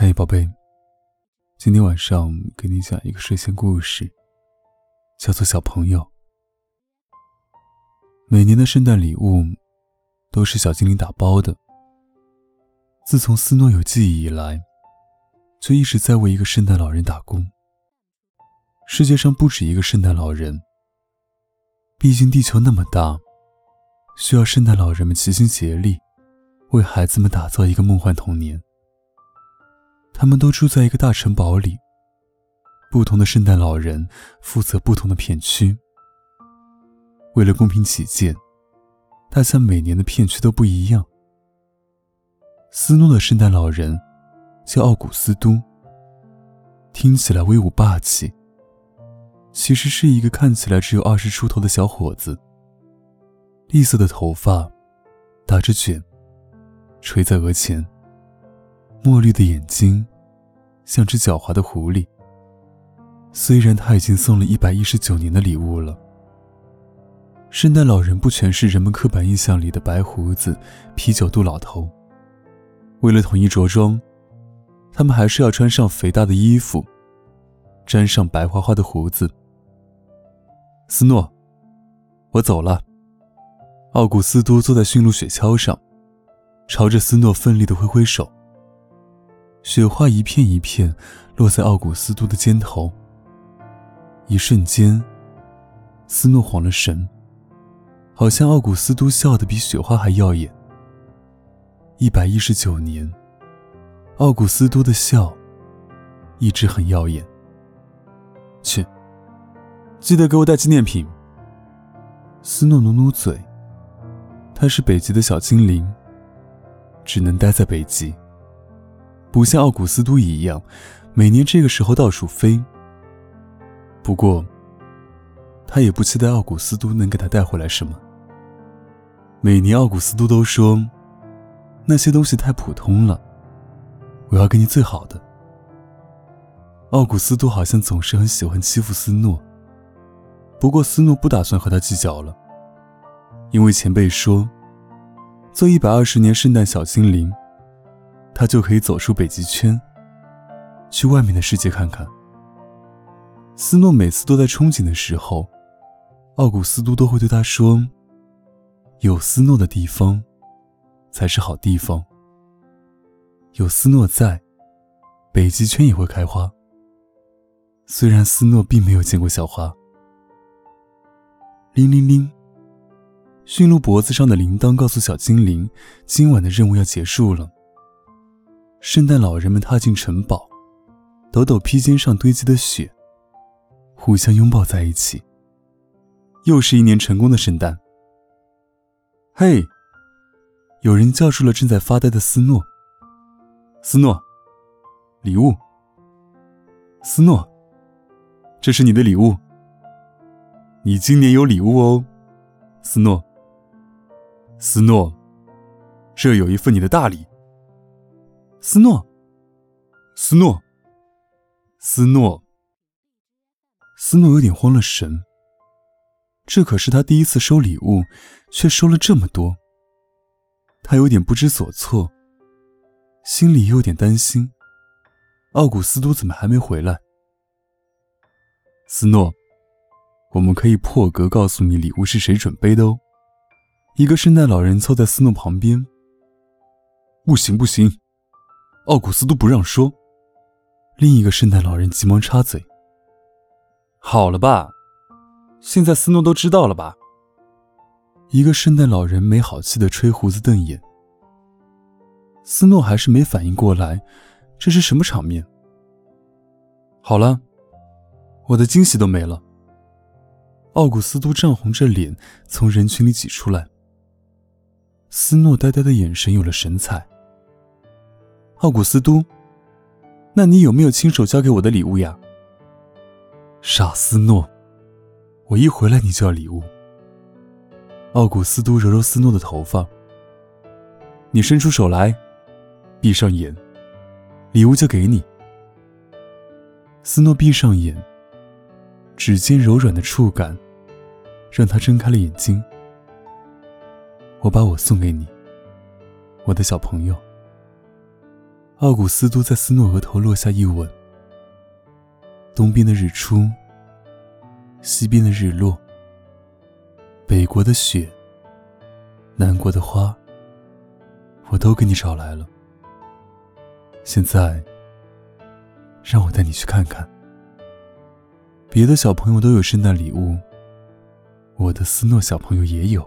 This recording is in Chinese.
嗨，宝贝，今天晚上给你讲一个睡前故事，叫做《小朋友》。每年的圣诞礼物都是小精灵打包的。自从斯诺有记忆以来，就一直在为一个圣诞老人打工。世界上不止一个圣诞老人，毕竟地球那么大，需要圣诞老人们齐心协力，为孩子们打造一个梦幻童年。他们都住在一个大城堡里。不同的圣诞老人负责不同的片区。为了公平起见，大家每年的片区都不一样。斯诺的圣诞老人叫奥古斯都，听起来威武霸气，其实是一个看起来只有二十出头的小伙子。栗色的头发，打着卷，垂在额前。墨绿的眼睛，像只狡猾的狐狸。虽然他已经送了一百一十九年的礼物了，圣诞老人不全是人们刻板印象里的白胡子、啤酒肚老头。为了统一着装，他们还是要穿上肥大的衣服，粘上白花花的胡子。斯诺，我走了。奥古斯都坐在驯鹿雪橇上，朝着斯诺奋力的挥挥手。雪花一片一片落在奥古斯都的肩头。一瞬间，斯诺晃了神，好像奥古斯都笑得比雪花还耀眼。一百一十九年，奥古斯都的笑一直很耀眼。去，记得给我带纪念品。斯诺努努嘴，他是北极的小精灵，只能待在北极。不像奥古斯都一样，每年这个时候到处飞。不过，他也不期待奥古斯都能给他带回来什么。每年奥古斯都都说，那些东西太普通了，我要给你最好的。奥古斯都好像总是很喜欢欺负斯诺，不过斯诺不打算和他计较了，因为前辈说，做一百二十年圣诞小精灵。他就可以走出北极圈，去外面的世界看看。斯诺每次都在憧憬的时候，奥古斯都都会对他说：“有斯诺的地方，才是好地方。有斯诺在，北极圈也会开花。”虽然斯诺并没有见过小花。铃铃铃，驯鹿脖子上的铃铛告诉小精灵，今晚的任务要结束了。圣诞老人们踏进城堡，抖抖披肩上堆积的雪，互相拥抱在一起。又是一年成功的圣诞。嘿，有人叫住了正在发呆的斯诺。斯诺，礼物。斯诺，这是你的礼物。你今年有礼物哦，斯诺。斯诺，这有一份你的大礼。斯诺，斯诺，斯诺，斯诺有点慌了神。这可是他第一次收礼物，却收了这么多。他有点不知所措，心里有点担心。奥古斯都怎么还没回来？斯诺，我们可以破格告诉你礼物是谁准备的哦。一个圣诞老人凑在斯诺旁边。不行，不行。奥古斯都不让说，另一个圣诞老人急忙插嘴：“好了吧，现在斯诺都知道了吧？”一个圣诞老人没好气的吹胡子瞪眼。斯诺还是没反应过来，这是什么场面？好了，我的惊喜都没了。奥古斯都涨红着脸从人群里挤出来，斯诺呆呆的眼神有了神采。奥古斯都，那你有没有亲手交给我的礼物呀？傻斯诺，我一回来你就要礼物。奥古斯都揉揉斯诺的头发，你伸出手来，闭上眼，礼物就给你。斯诺闭上眼，指尖柔软的触感让他睁开了眼睛。我把我送给你，我的小朋友。奥古斯都在斯诺额头落下一吻。东边的日出，西边的日落，北国的雪，南国的花，我都给你找来了。现在，让我带你去看看。别的小朋友都有圣诞礼物，我的斯诺小朋友也有。